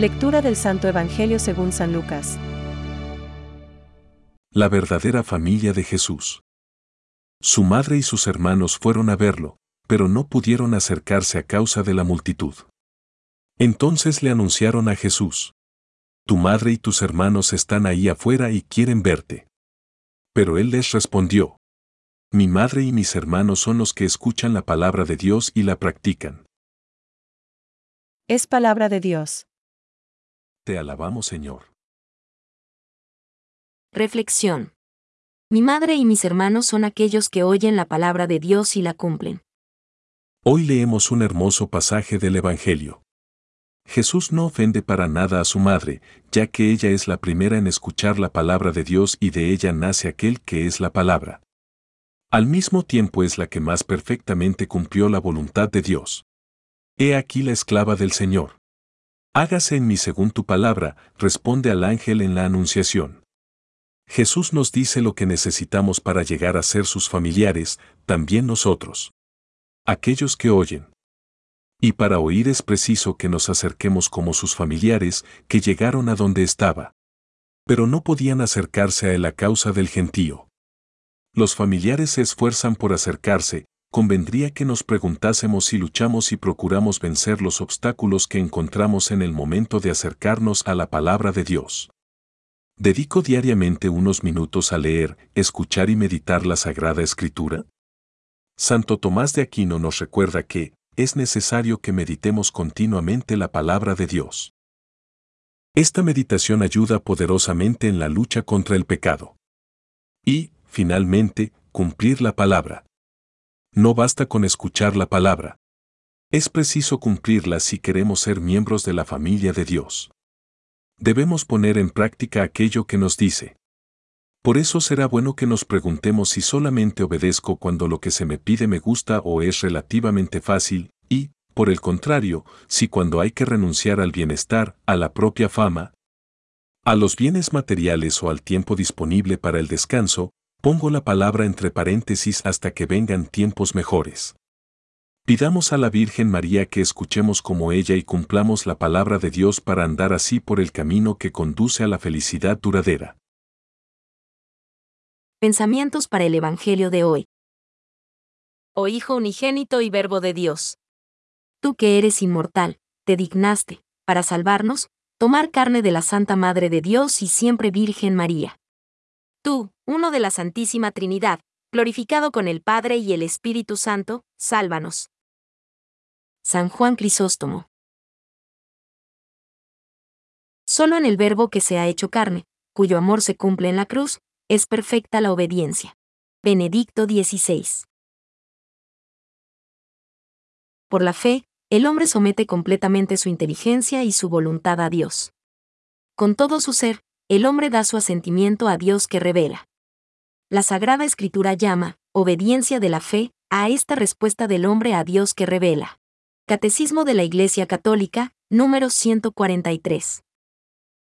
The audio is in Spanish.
Lectura del Santo Evangelio según San Lucas. La verdadera familia de Jesús. Su madre y sus hermanos fueron a verlo, pero no pudieron acercarse a causa de la multitud. Entonces le anunciaron a Jesús. Tu madre y tus hermanos están ahí afuera y quieren verte. Pero él les respondió. Mi madre y mis hermanos son los que escuchan la palabra de Dios y la practican. Es palabra de Dios. Te alabamos Señor. Reflexión. Mi madre y mis hermanos son aquellos que oyen la palabra de Dios y la cumplen. Hoy leemos un hermoso pasaje del Evangelio. Jesús no ofende para nada a su madre, ya que ella es la primera en escuchar la palabra de Dios y de ella nace aquel que es la palabra. Al mismo tiempo es la que más perfectamente cumplió la voluntad de Dios. He aquí la esclava del Señor. Hágase en mí según tu palabra, responde al ángel en la Anunciación. Jesús nos dice lo que necesitamos para llegar a ser sus familiares, también nosotros. Aquellos que oyen. Y para oír es preciso que nos acerquemos como sus familiares, que llegaron a donde estaba. Pero no podían acercarse a él a causa del gentío. Los familiares se esfuerzan por acercarse, convendría que nos preguntásemos si luchamos y procuramos vencer los obstáculos que encontramos en el momento de acercarnos a la palabra de Dios. ¿Dedico diariamente unos minutos a leer, escuchar y meditar la Sagrada Escritura? Santo Tomás de Aquino nos recuerda que es necesario que meditemos continuamente la palabra de Dios. Esta meditación ayuda poderosamente en la lucha contra el pecado. Y, finalmente, cumplir la palabra. No basta con escuchar la palabra. Es preciso cumplirla si queremos ser miembros de la familia de Dios debemos poner en práctica aquello que nos dice. Por eso será bueno que nos preguntemos si solamente obedezco cuando lo que se me pide me gusta o es relativamente fácil, y, por el contrario, si cuando hay que renunciar al bienestar, a la propia fama, a los bienes materiales o al tiempo disponible para el descanso, pongo la palabra entre paréntesis hasta que vengan tiempos mejores. Pidamos a la Virgen María que escuchemos como ella y cumplamos la palabra de Dios para andar así por el camino que conduce a la felicidad duradera. Pensamientos para el Evangelio de hoy. Oh Hijo unigénito y Verbo de Dios. Tú que eres inmortal, te dignaste, para salvarnos, tomar carne de la Santa Madre de Dios y siempre Virgen María. Tú, uno de la Santísima Trinidad, glorificado con el Padre y el Espíritu Santo, sálvanos. San Juan Crisóstomo. Solo en el Verbo que se ha hecho carne, cuyo amor se cumple en la cruz, es perfecta la obediencia. Benedicto XVI. Por la fe, el hombre somete completamente su inteligencia y su voluntad a Dios. Con todo su ser, el hombre da su asentimiento a Dios que revela. La Sagrada Escritura llama, obediencia de la fe, a esta respuesta del hombre a Dios que revela. Catecismo de la Iglesia Católica, número 143.